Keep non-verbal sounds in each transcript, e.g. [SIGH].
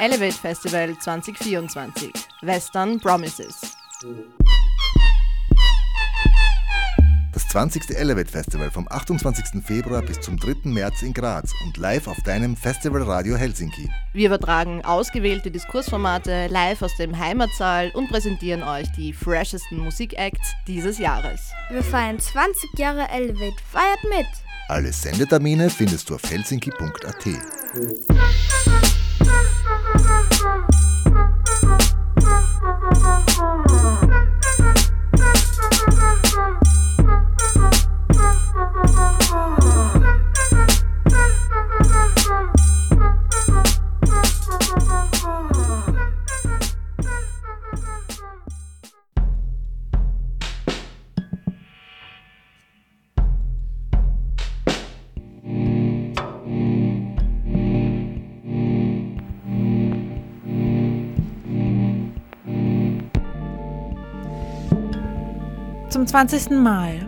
Elevate Festival 2024 Western Promises. Das 20. Elevate Festival vom 28. Februar bis zum 3. März in Graz und live auf deinem Festival Radio Helsinki. Wir übertragen ausgewählte Diskursformate live aus dem Heimatsaal und präsentieren euch die freshesten Musikacts dieses Jahres. Wir feiern 20 Jahre Elevate. Feiert mit! Alle Sendetermine findest du auf helsinki.at. 妈妈 Zum 20. Mal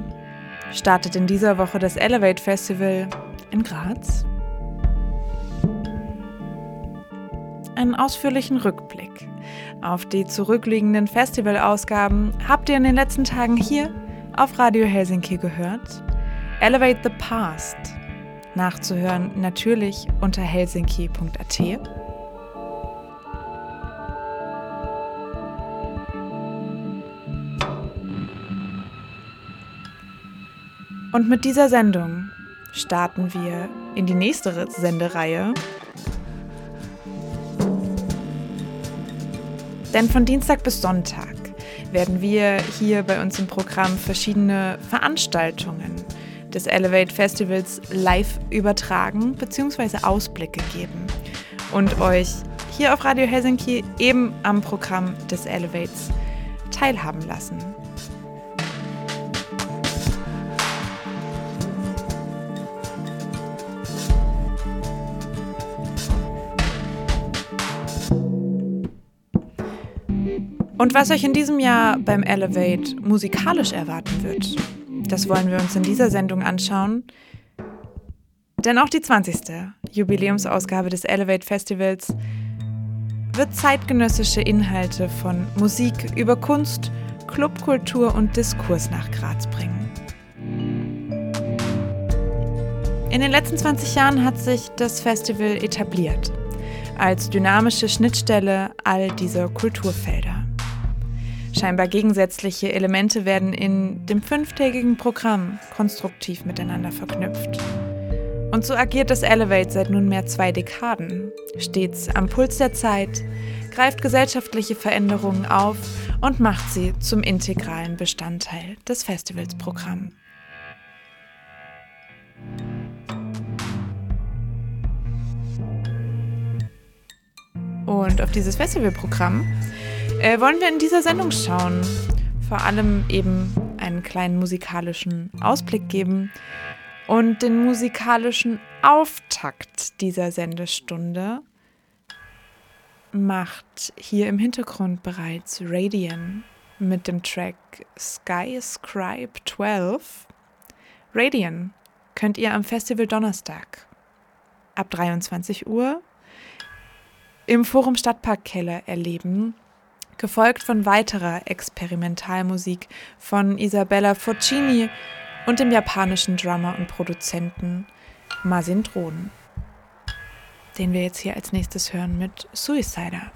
startet in dieser Woche das Elevate Festival in Graz. Einen ausführlichen Rückblick auf die zurückliegenden Festivalausgaben habt ihr in den letzten Tagen hier auf Radio Helsinki gehört. Elevate the Past. Nachzuhören natürlich unter helsinki.at. Und mit dieser Sendung starten wir in die nächste Sendereihe. Denn von Dienstag bis Sonntag werden wir hier bei uns im Programm verschiedene Veranstaltungen des Elevate Festivals live übertragen bzw. Ausblicke geben und euch hier auf Radio Helsinki eben am Programm des Elevates teilhaben lassen. Und was euch in diesem Jahr beim Elevate musikalisch erwarten wird, das wollen wir uns in dieser Sendung anschauen. Denn auch die 20. Jubiläumsausgabe des Elevate Festivals wird zeitgenössische Inhalte von Musik über Kunst, Clubkultur und Diskurs nach Graz bringen. In den letzten 20 Jahren hat sich das Festival etabliert als dynamische Schnittstelle all dieser Kulturfelder. Scheinbar gegensätzliche Elemente werden in dem fünftägigen Programm konstruktiv miteinander verknüpft. Und so agiert das Elevate seit nunmehr zwei Dekaden, stets am Puls der Zeit, greift gesellschaftliche Veränderungen auf und macht sie zum integralen Bestandteil des Festivalsprogramms. Und auf dieses Festivalprogramm äh, wollen wir in dieser Sendung schauen. Vor allem eben einen kleinen musikalischen Ausblick geben und den musikalischen Auftakt dieser Sendestunde macht hier im Hintergrund bereits Radian mit dem Track Skyscribe 12. Radian könnt ihr am Festival Donnerstag ab 23 Uhr im Forum Stadtparkkeller erleben gefolgt von weiterer Experimentalmusik von Isabella Foccini und dem japanischen Drummer und Produzenten Masin Drohnen, den wir jetzt hier als nächstes hören mit Suicider.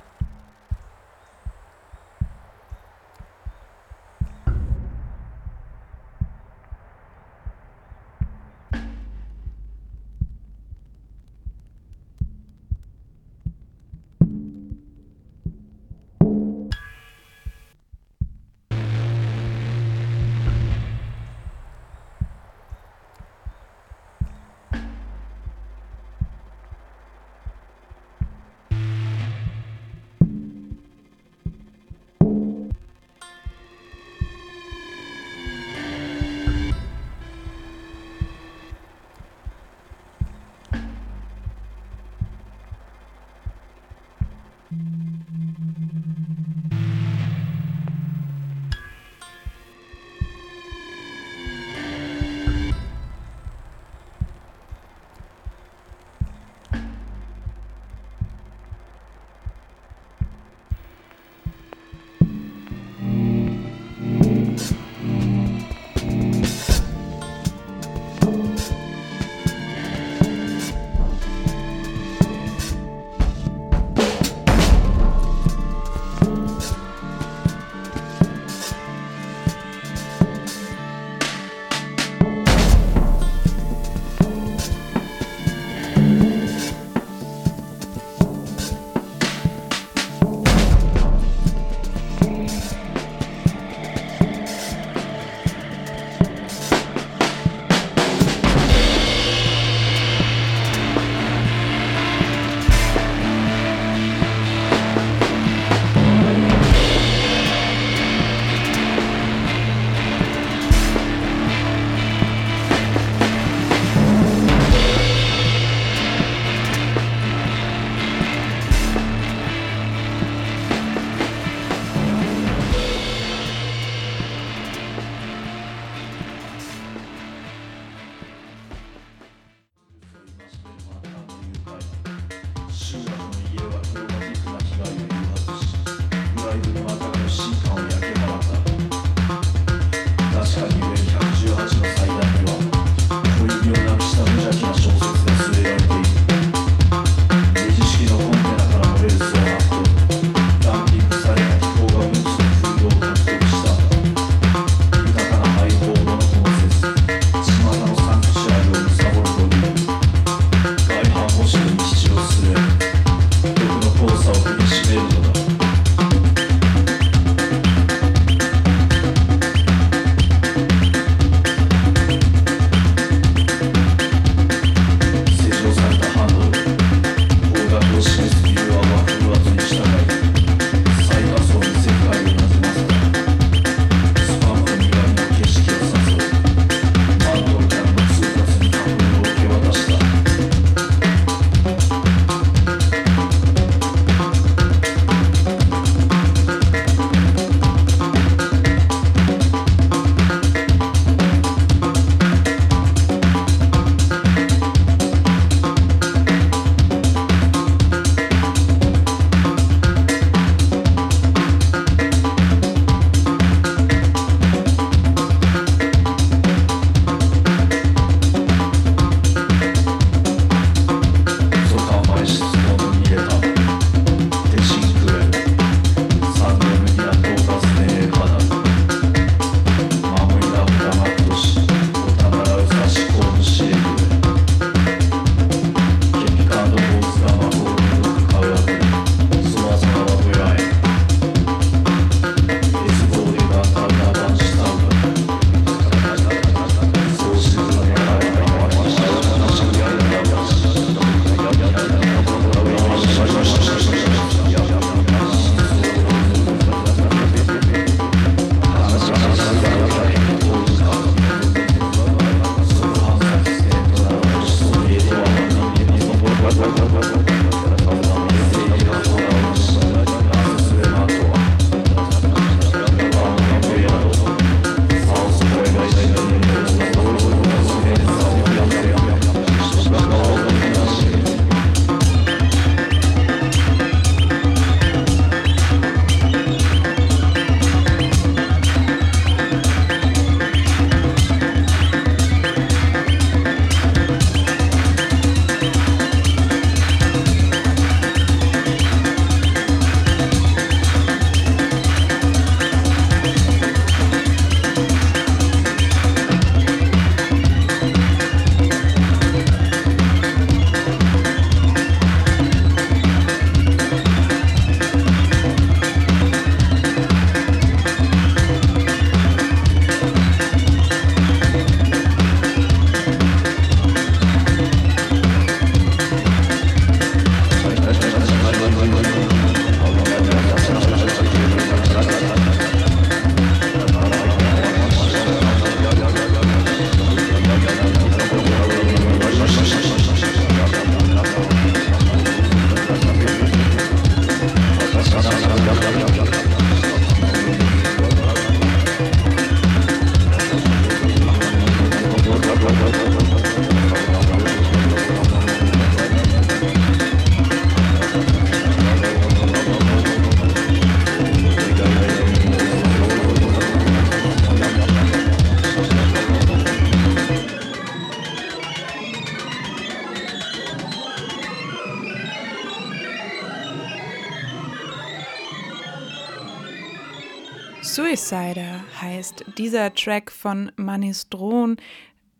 Suicider heißt dieser Track von Manistron,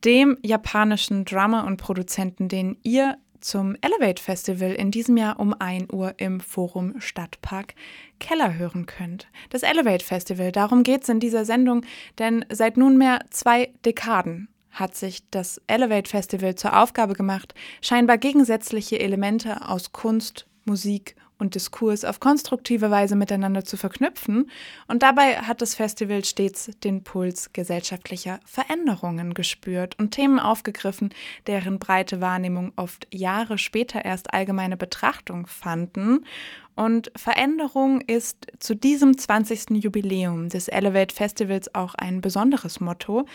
dem japanischen Drummer und Produzenten, den ihr zum Elevate Festival in diesem Jahr um 1 Uhr im Forum Stadtpark Keller hören könnt. Das Elevate Festival, darum geht es in dieser Sendung, denn seit nunmehr zwei Dekaden hat sich das Elevate Festival zur Aufgabe gemacht, scheinbar gegensätzliche Elemente aus Kunst, Musik und Diskurs auf konstruktive Weise miteinander zu verknüpfen. Und dabei hat das Festival stets den Puls gesellschaftlicher Veränderungen gespürt und Themen aufgegriffen, deren breite Wahrnehmung oft Jahre später erst allgemeine Betrachtung fanden. Und Veränderung ist zu diesem 20. Jubiläum des Elevate Festivals auch ein besonderes Motto,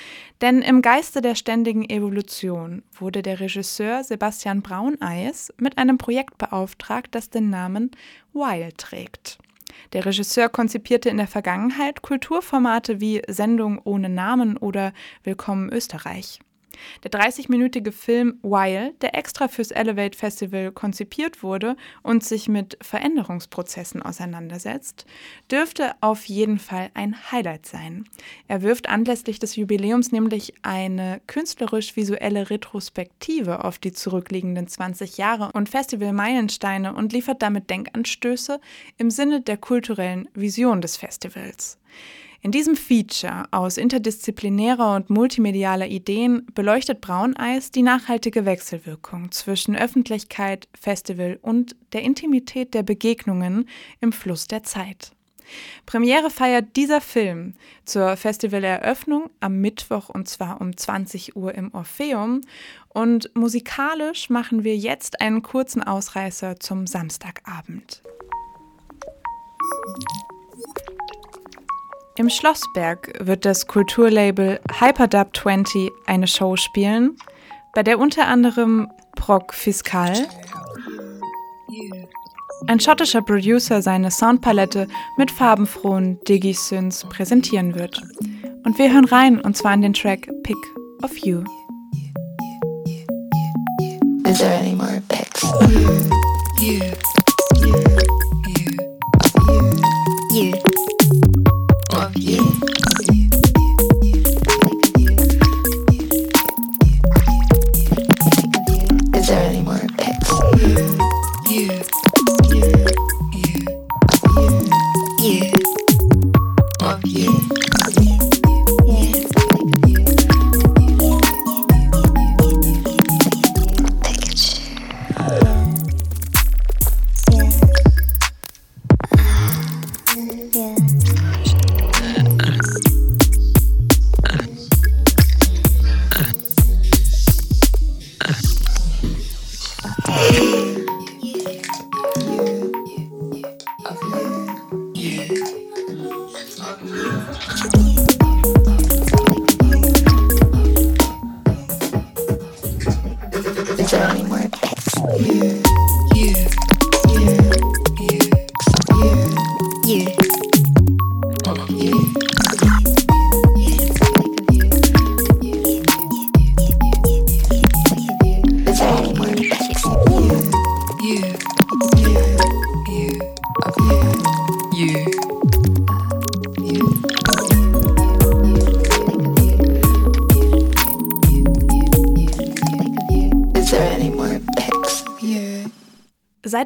denn im Geiste der ständigen Evolution wurde der Regisseur Sebastian Brauneis mit einem Projekt beauftragt, das den Namen Wild trägt. Der Regisseur konzipierte in der Vergangenheit Kulturformate wie Sendung ohne Namen oder Willkommen Österreich. Der 30-minütige Film While, der extra fürs Elevate Festival konzipiert wurde und sich mit Veränderungsprozessen auseinandersetzt, dürfte auf jeden Fall ein Highlight sein. Er wirft anlässlich des Jubiläums nämlich eine künstlerisch-visuelle Retrospektive auf die zurückliegenden 20 Jahre und Festival-Meilensteine und liefert damit Denkanstöße im Sinne der kulturellen Vision des Festivals. In diesem Feature aus interdisziplinärer und multimedialer Ideen beleuchtet Brauneis die nachhaltige Wechselwirkung zwischen Öffentlichkeit, Festival und der Intimität der Begegnungen im Fluss der Zeit. Premiere feiert dieser Film zur Festivaleröffnung am Mittwoch und zwar um 20 Uhr im Orpheum. Und musikalisch machen wir jetzt einen kurzen Ausreißer zum Samstagabend. Im Schlossberg wird das Kulturlabel Hyperdub 20 eine Show spielen, bei der unter anderem Proc Fiscal, ein schottischer Producer seine Soundpalette mit farbenfrohen Digi-Synths präsentieren wird. Und wir hören rein, und zwar in den Track Pick of You. Is there any more picks? You, you, you, you, you. you.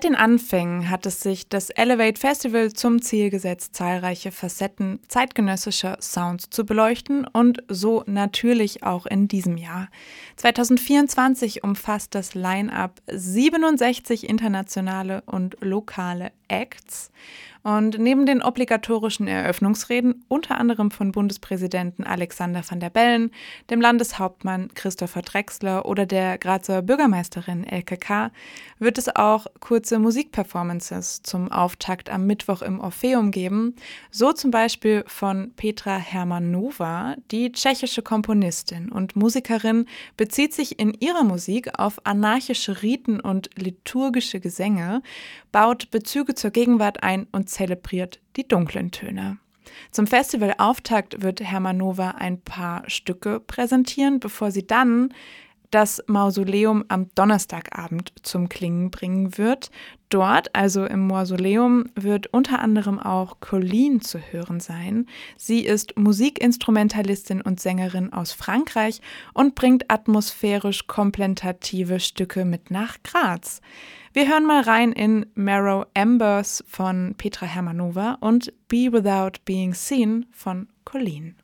Den Anfängen hat es sich das Elevate Festival zum Ziel gesetzt, zahlreiche Facetten zeitgenössischer Sounds zu beleuchten und so natürlich auch in diesem Jahr. 2024 umfasst das Line-up 67 internationale und lokale Acts und neben den obligatorischen Eröffnungsreden, unter anderem von Bundespräsidenten Alexander van der Bellen, dem Landeshauptmann Christopher Drexler oder der Grazer Bürgermeisterin Elke K., wird es auch kurze Musikperformances zum Auftakt am Mittwoch im Orpheum geben. So zum Beispiel von Petra Hermanova, die tschechische Komponistin und Musikerin, bezieht sich in ihrer Musik auf anarchische Riten und liturgische Gesänge, baut Bezüge zur Gegenwart ein und zelebriert die dunklen Töne. Zum Festivalauftakt wird Hermanova ein paar Stücke präsentieren, bevor sie dann das Mausoleum am Donnerstagabend zum Klingen bringen wird. Dort, also im Mausoleum, wird unter anderem auch Colleen zu hören sein. Sie ist Musikinstrumentalistin und Sängerin aus Frankreich und bringt atmosphärisch komplementative Stücke mit nach Graz. Wir hören mal rein in Marrow Embers von Petra Hermanova und Be Without Being Seen von Colleen.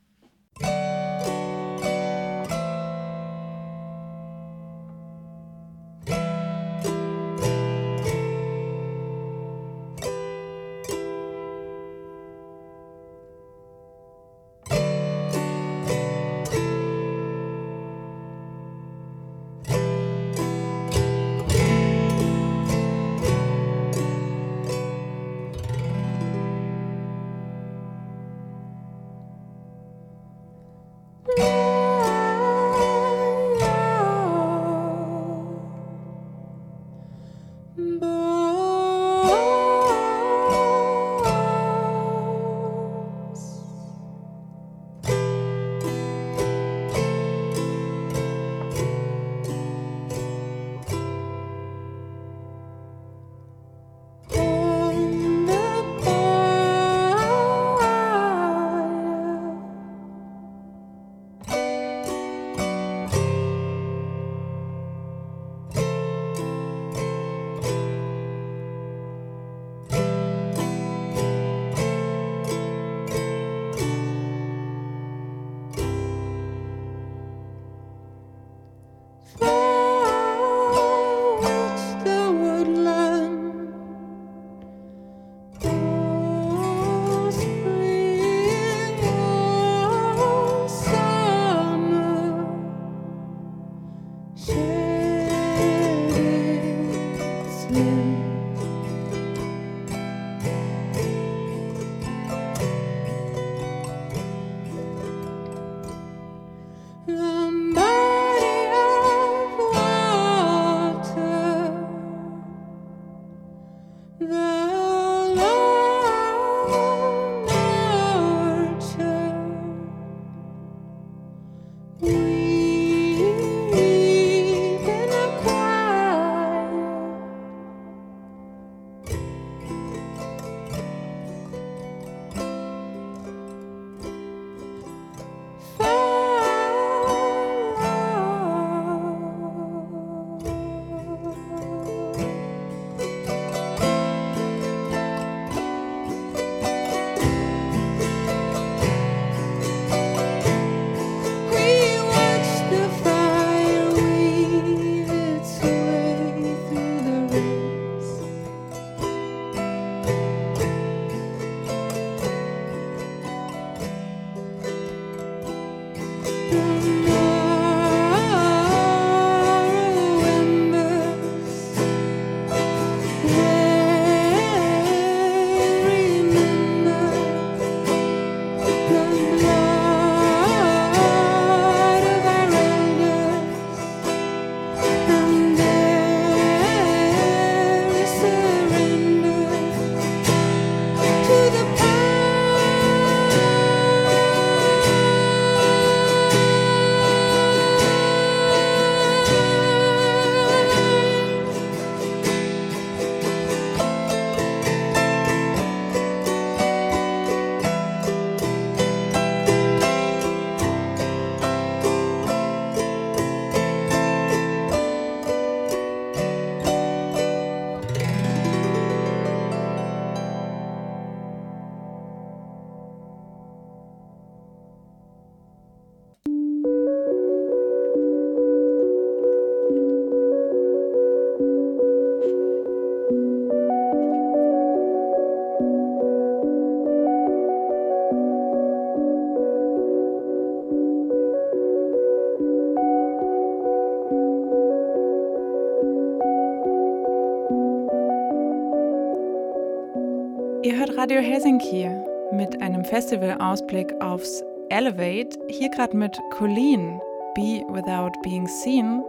Radio Helsinki mit einem Festivalausblick aufs Elevate. Hier gerade mit Colleen, Be Without Being Seen.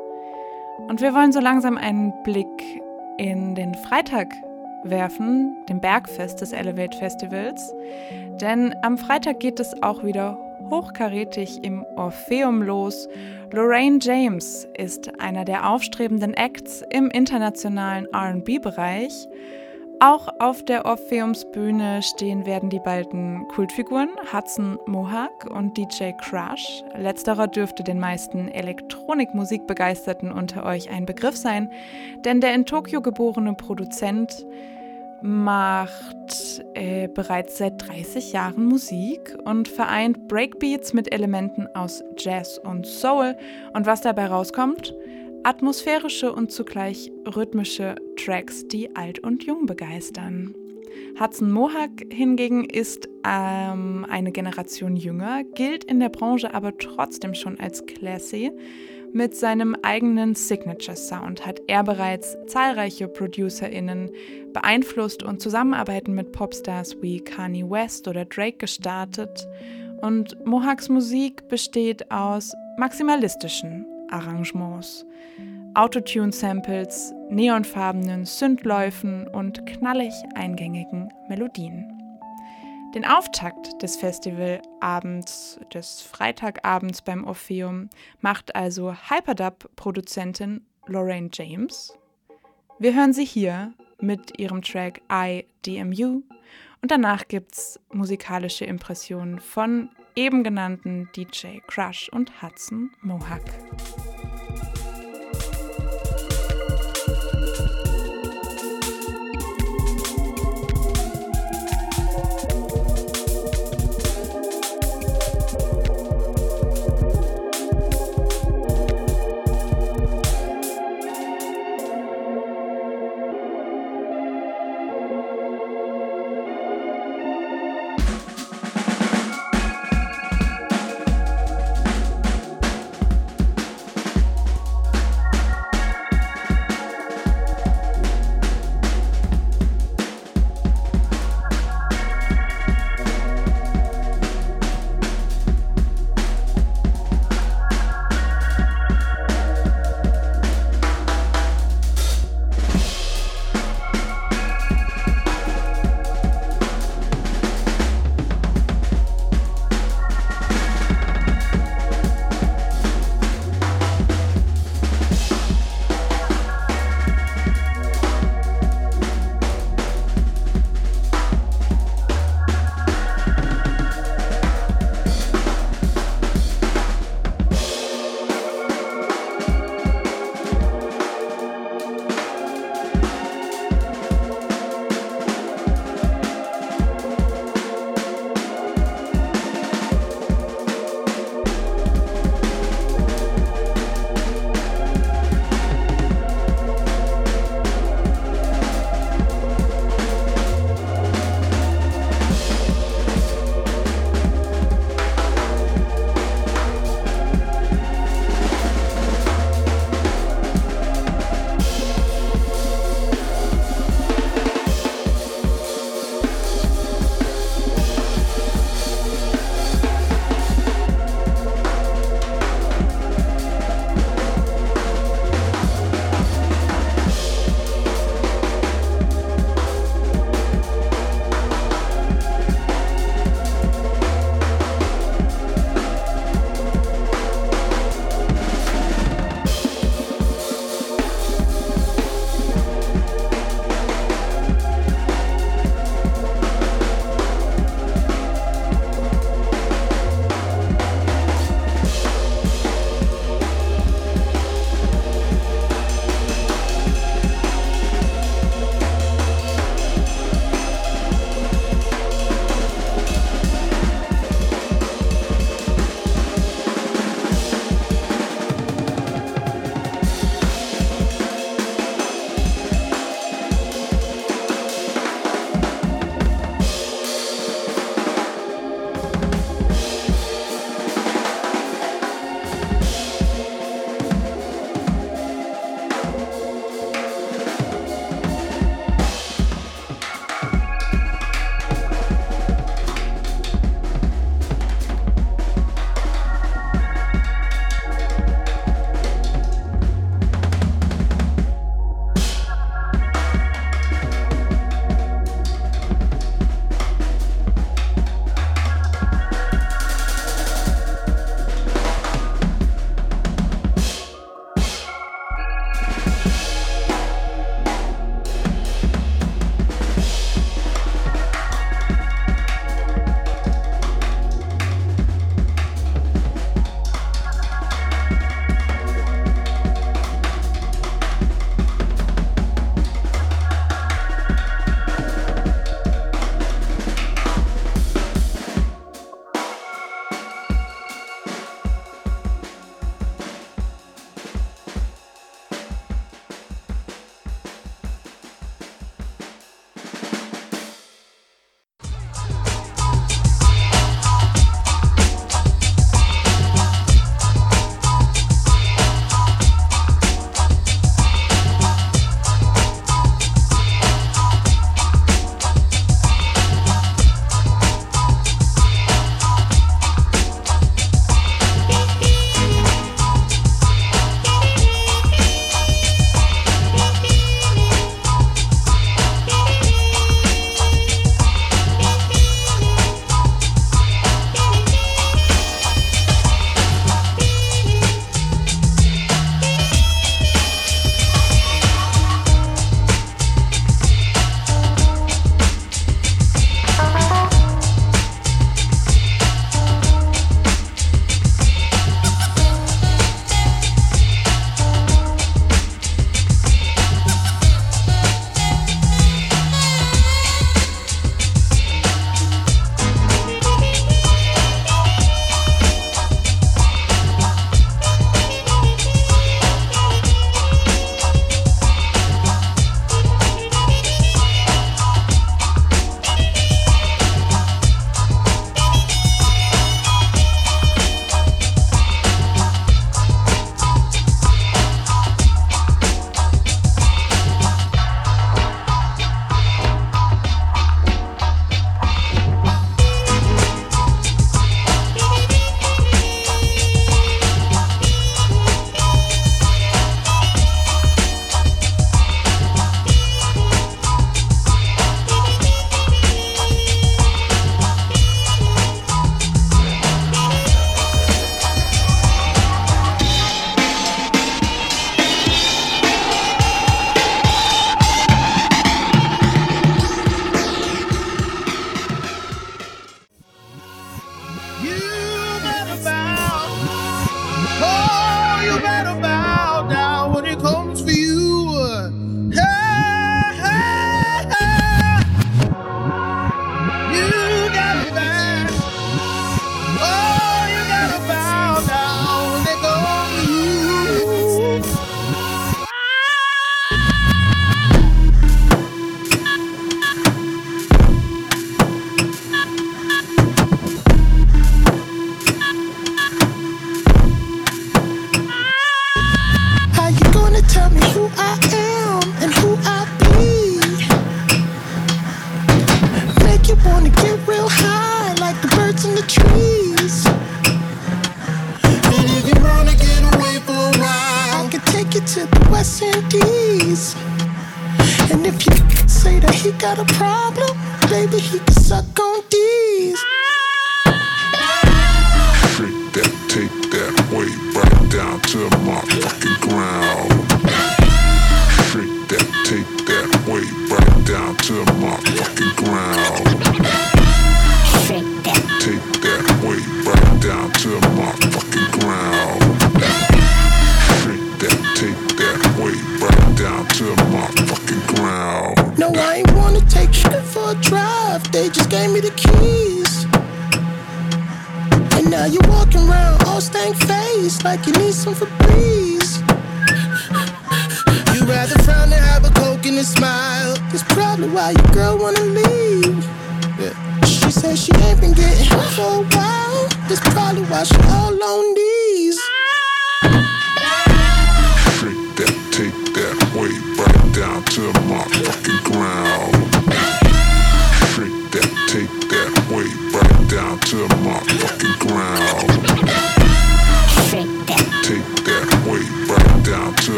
Und wir wollen so langsam einen Blick in den Freitag werfen, dem Bergfest des Elevate Festivals. Denn am Freitag geht es auch wieder hochkarätig im Orpheum los. Lorraine James ist einer der aufstrebenden Acts im internationalen RB-Bereich. Auch auf der Orpheumsbühne stehen werden die beiden Kultfiguren Hudson Mohawk und DJ Crush. Letzterer dürfte den meisten Elektronikmusikbegeisterten unter euch ein Begriff sein, denn der in Tokio geborene Produzent macht äh, bereits seit 30 Jahren Musik und vereint Breakbeats mit Elementen aus Jazz und Soul. Und was dabei rauskommt? Atmosphärische und zugleich rhythmische Tracks, die alt und jung begeistern. Hudson Mohawk hingegen ist ähm, eine Generation jünger, gilt in der Branche aber trotzdem schon als Classy. Mit seinem eigenen Signature Sound hat er bereits zahlreiche ProducerInnen beeinflusst und Zusammenarbeiten mit Popstars wie Kanye West oder Drake gestartet. Und Mohawks Musik besteht aus maximalistischen Arrangements. Autotune-Samples, neonfarbenen Synthläufen und knallig eingängigen Melodien. Den Auftakt des Festivalabends, des Freitagabends beim Orpheum, macht also Hyperdub-Produzentin Lorraine James. Wir hören sie hier mit ihrem Track I DMU und danach gibt's musikalische Impressionen von eben genannten DJ Crush und Hudson Mohawk.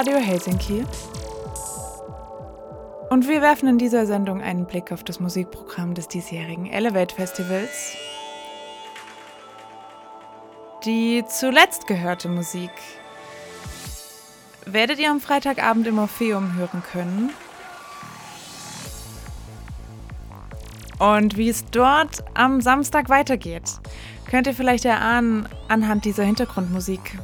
Radio Helsinki. Und wir werfen in dieser Sendung einen Blick auf das Musikprogramm des diesjährigen Elevate Festivals. Die zuletzt gehörte Musik werdet ihr am Freitagabend im Orpheum hören können. Und wie es dort am Samstag weitergeht, könnt ihr vielleicht erahnen anhand dieser Hintergrundmusik.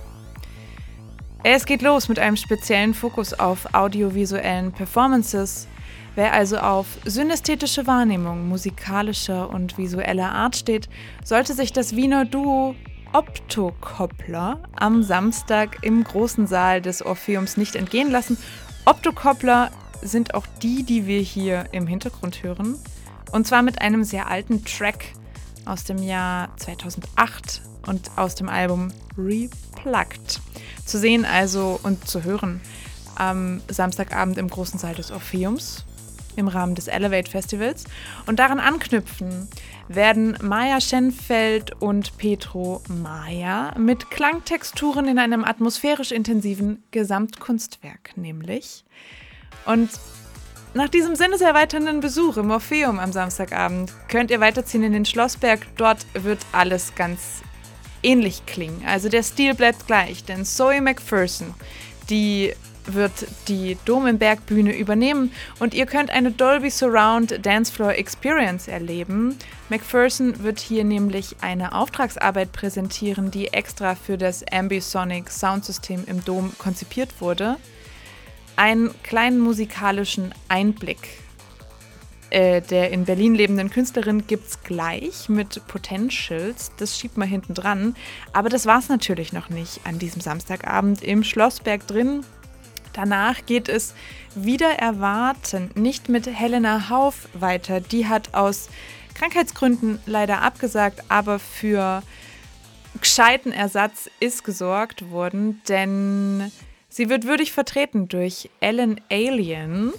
Es geht los mit einem speziellen Fokus auf audiovisuellen Performances. Wer also auf synästhetische Wahrnehmung musikalischer und visueller Art steht, sollte sich das Wiener Duo Optokoppler am Samstag im großen Saal des Orpheums nicht entgehen lassen. Optokoppler sind auch die, die wir hier im Hintergrund hören. Und zwar mit einem sehr alten Track aus dem Jahr 2008 und aus dem Album Replugged. Zu sehen also und zu hören am Samstagabend im großen Saal des Orpheums im Rahmen des Elevate Festivals. Und daran anknüpfen werden Maya Schenfeld und Petro Maya mit Klangtexturen in einem atmosphärisch intensiven Gesamtkunstwerk, nämlich. Und nach diesem sinneserweiternden Besuch im Orpheum am Samstagabend könnt ihr weiterziehen in den Schlossberg. Dort wird alles ganz ähnlich klingen. Also der Stil bleibt gleich, denn Zoe McPherson, die wird die Dom im Bergbühne übernehmen und ihr könnt eine Dolby Surround Dancefloor Experience erleben. McPherson wird hier nämlich eine Auftragsarbeit präsentieren, die extra für das Ambisonic Soundsystem im Dom konzipiert wurde. Einen kleinen musikalischen Einblick äh, der in Berlin lebenden Künstlerin gibt es gleich mit Potentials. Das schiebt man hinten dran. Aber das war es natürlich noch nicht an diesem Samstagabend im Schlossberg drin. Danach geht es wieder erwarten nicht mit Helena Hauf weiter. Die hat aus Krankheitsgründen leider abgesagt, aber für gescheiten Ersatz ist gesorgt worden, denn sie wird würdig vertreten durch Ellen Alien.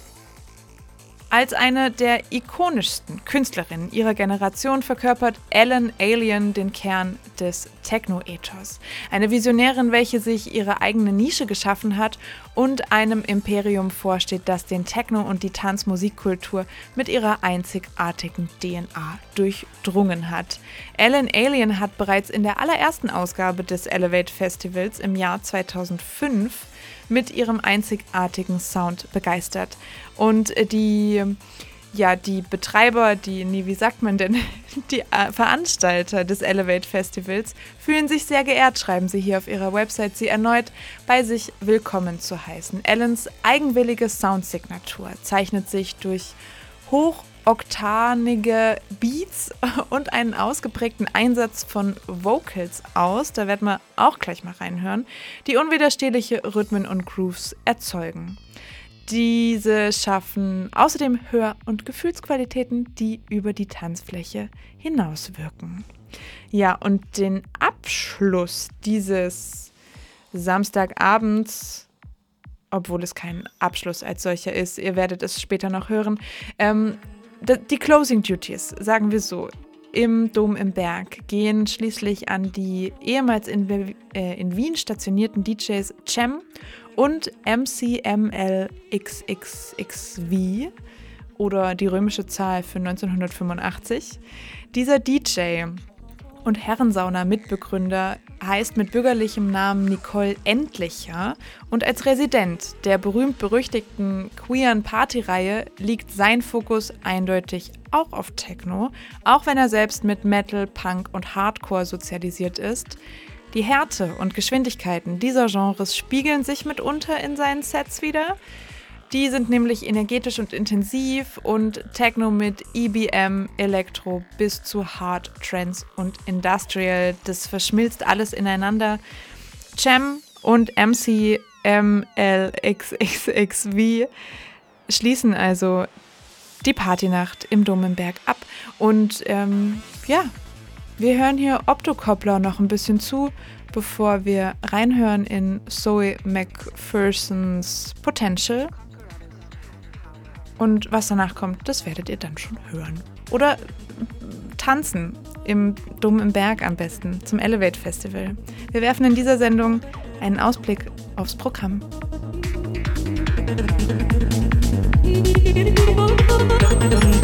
Als eine der ikonischsten Künstlerinnen ihrer Generation verkörpert Ellen Alien den Kern des Techno-Ethos. Eine Visionärin, welche sich ihre eigene Nische geschaffen hat und einem Imperium vorsteht, das den Techno und die Tanzmusikkultur mit ihrer einzigartigen DNA durchdrungen hat. Ellen Alien hat bereits in der allerersten Ausgabe des Elevate Festivals im Jahr 2005 mit ihrem einzigartigen Sound begeistert. Und die ja, die Betreiber, die, nee, wie sagt man denn, [LAUGHS] die äh, Veranstalter des Elevate Festivals fühlen sich sehr geehrt, schreiben sie hier auf ihrer Website, sie erneut bei sich willkommen zu heißen. Allens eigenwillige Soundsignatur zeichnet sich durch hochoktanige Beats und einen ausgeprägten Einsatz von Vocals aus, da werden wir auch gleich mal reinhören, die unwiderstehliche Rhythmen und Grooves erzeugen. Diese schaffen außerdem Hör- und Gefühlsqualitäten, die über die Tanzfläche hinauswirken. Ja, und den Abschluss dieses Samstagabends, obwohl es kein Abschluss als solcher ist, ihr werdet es später noch hören, ähm, die Closing Duties, sagen wir so, im Dom im Berg gehen schließlich an die ehemals in, äh, in Wien stationierten DJs Cem und MCMLXXXV oder die römische Zahl für 1985. Dieser DJ und Herrensauna-Mitbegründer heißt mit bürgerlichem Namen Nicole Endlicher und als Resident der berühmt-berüchtigten queeren Partyreihe liegt sein Fokus eindeutig auch auf Techno, auch wenn er selbst mit Metal, Punk und Hardcore sozialisiert ist. Die Härte und Geschwindigkeiten dieser Genres spiegeln sich mitunter in seinen Sets wieder. Die sind nämlich energetisch und intensiv und Techno mit EBM, Elektro bis zu Hard, Trance und Industrial. Das verschmilzt alles ineinander. Cem und MCMLXXXV schließen also die Partynacht im Domenberg ab. Und ähm, ja, wir hören hier Optokoppler noch ein bisschen zu, bevor wir reinhören in Zoe McPhersons Potential. Und was danach kommt, das werdet ihr dann schon hören. Oder tanzen im Dom im Berg am besten zum Elevate Festival. Wir werfen in dieser Sendung einen Ausblick aufs Programm. Musik [LAUGHS]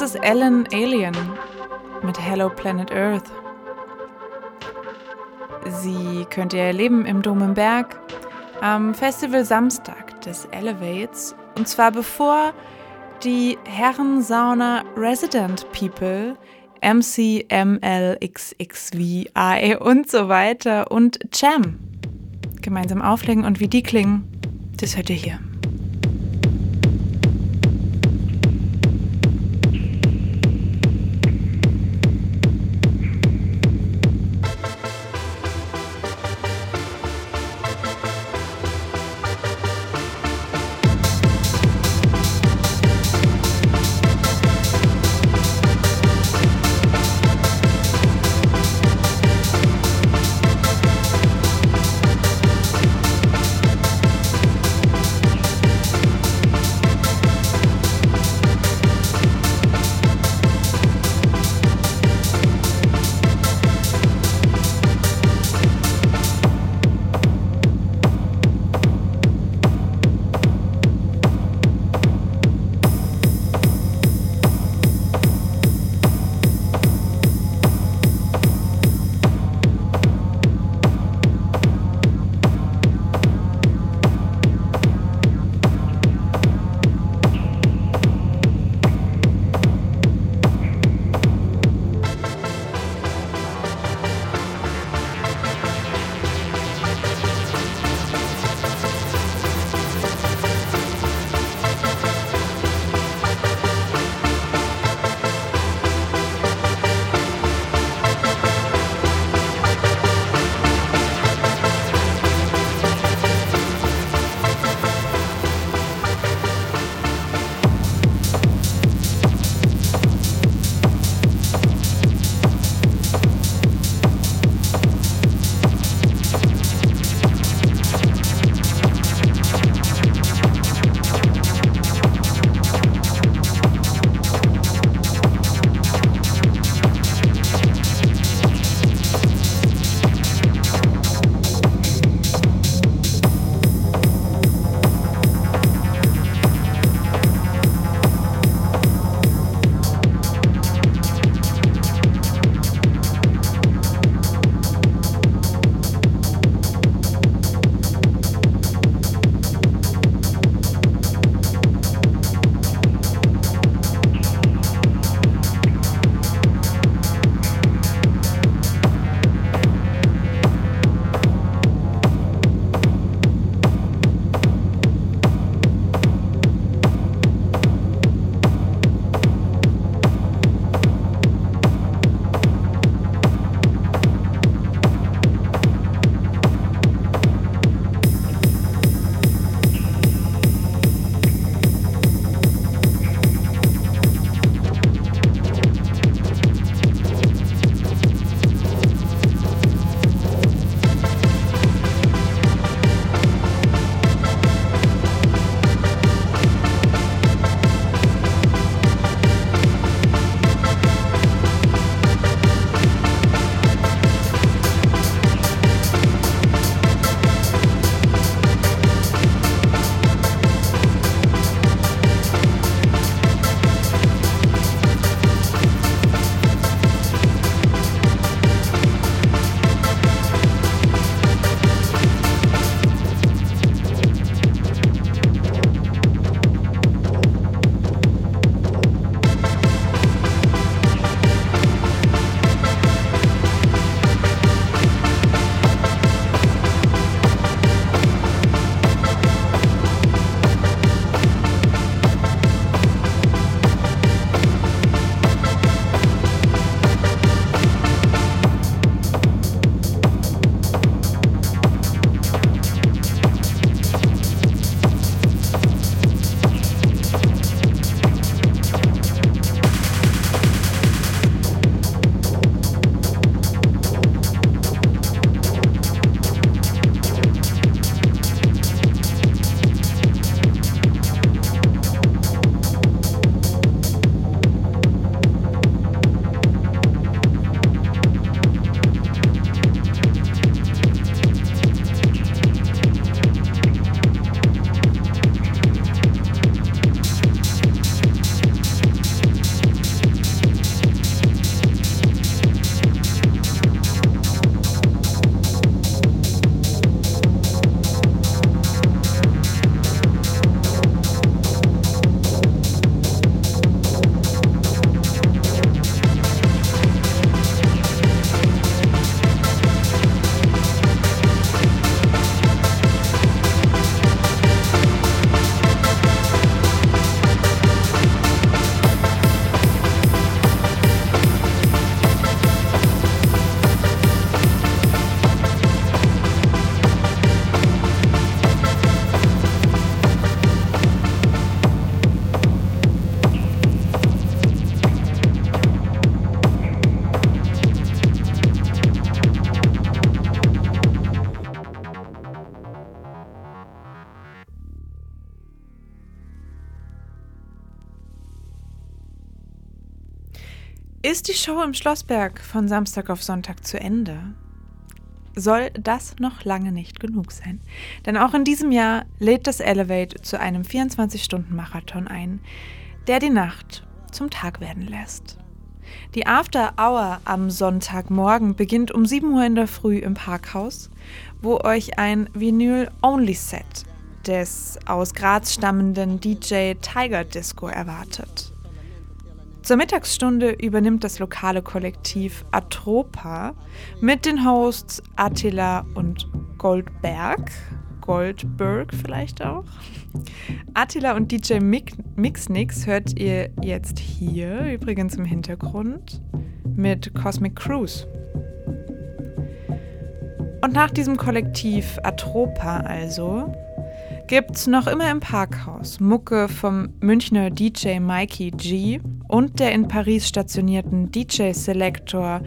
Das ist Ellen Alien mit Hello Planet Earth. Sie könnt ihr erleben im Dom im Berg am Festival Samstag des Elevates und zwar bevor die Herrensauna Resident People MC, ML, XXVI und so weiter und Jam gemeinsam auflegen und wie die klingen, das hört ihr hier. Ist die Show im Schlossberg von Samstag auf Sonntag zu Ende? Soll das noch lange nicht genug sein? Denn auch in diesem Jahr lädt das Elevate zu einem 24-Stunden-Marathon ein, der die Nacht zum Tag werden lässt. Die After Hour am Sonntagmorgen beginnt um 7 Uhr in der Früh im Parkhaus, wo euch ein Vinyl-Only-Set des aus Graz stammenden DJ Tiger Disco erwartet. Zur Mittagsstunde übernimmt das lokale Kollektiv Atropa mit den Hosts Attila und Goldberg, Goldberg vielleicht auch. Attila und DJ Mixnix hört ihr jetzt hier, übrigens im Hintergrund, mit Cosmic Cruise. Und nach diesem Kollektiv Atropa also gibt's noch immer im Parkhaus Mucke vom Münchner DJ Mikey G und der in Paris stationierten DJ-Selektor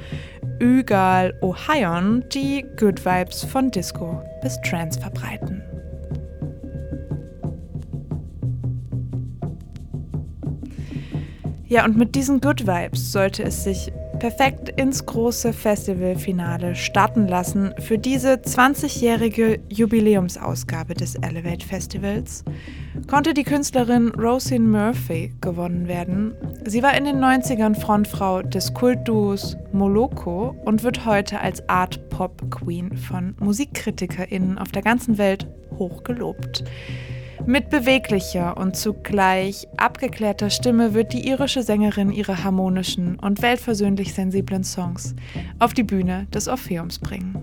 Ügal Ohion, die Good Vibes von Disco bis Trance verbreiten. Ja, und mit diesen Good Vibes sollte es sich perfekt ins große Festivalfinale starten lassen für diese 20-jährige Jubiläumsausgabe des Elevate Festivals, konnte die Künstlerin Rosin Murphy gewonnen werden. Sie war in den 90ern Frontfrau des Kultduos Moloko und wird heute als Art Pop Queen von MusikkritikerInnen auf der ganzen Welt hoch gelobt. Mit beweglicher und zugleich abgeklärter Stimme wird die irische Sängerin ihre harmonischen und weltversöhnlich sensiblen Songs auf die Bühne des Orpheums bringen.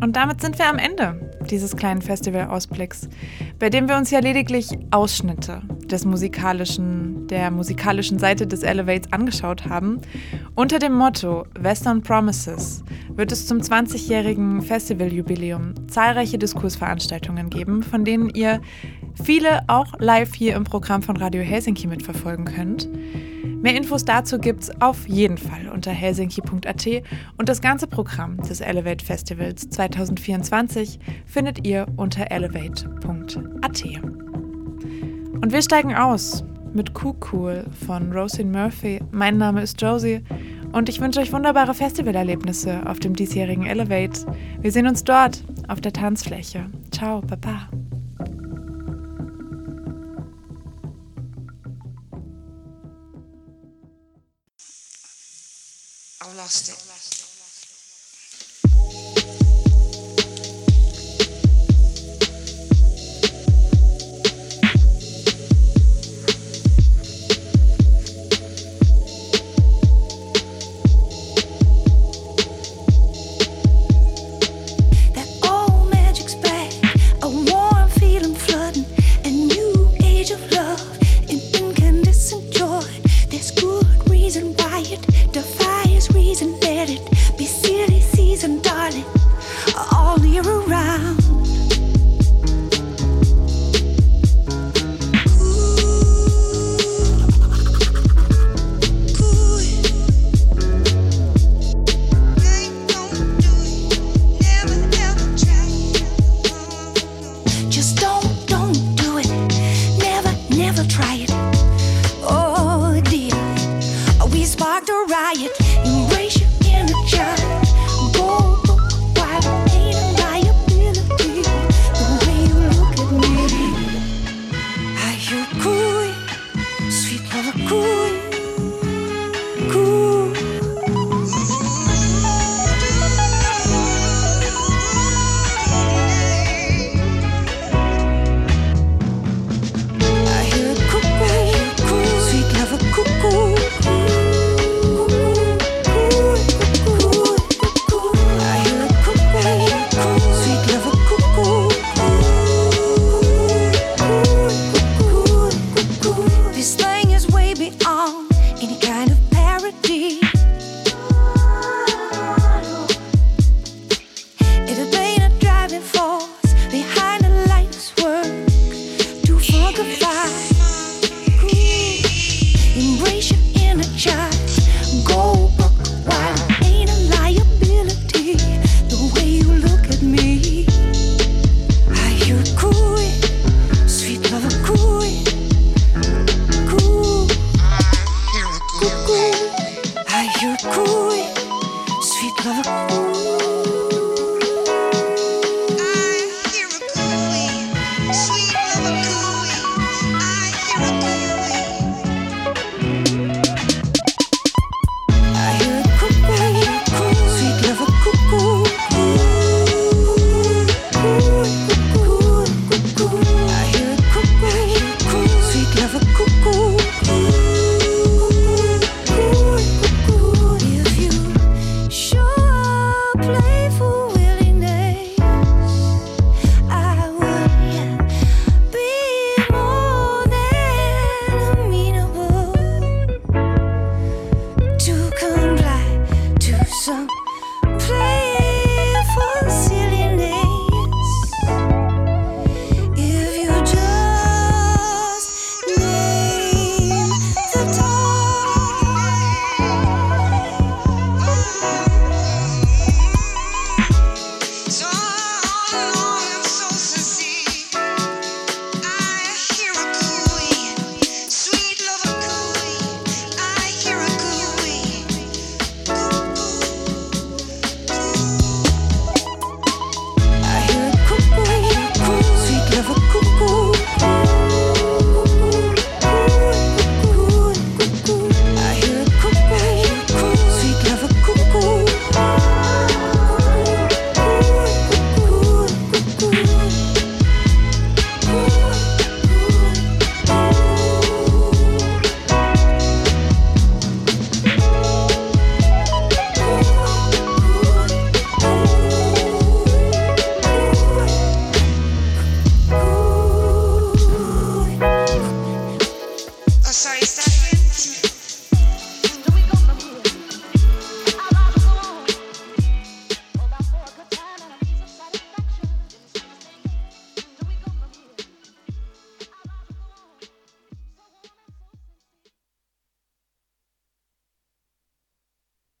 Und damit sind wir am Ende dieses kleinen Festivalausblicks, bei dem wir uns ja lediglich Ausschnitte des musikalischen, der musikalischen Seite des Elevates angeschaut haben. Unter dem Motto Western Promises wird es zum 20-jährigen Festivaljubiläum zahlreiche Diskursveranstaltungen geben, von denen ihr viele auch live hier im Programm von Radio Helsinki mitverfolgen könnt. Mehr Infos dazu gibt's auf jeden Fall unter helsinki.at und das ganze Programm des Elevate Festivals 2024 findet ihr unter elevate.at. Und wir steigen aus mit Cool von Rosin Murphy. Mein Name ist Josie und ich wünsche euch wunderbare Festivalerlebnisse auf dem diesjährigen Elevate. Wir sehen uns dort auf der Tanzfläche. Ciao, Baba. I lost it.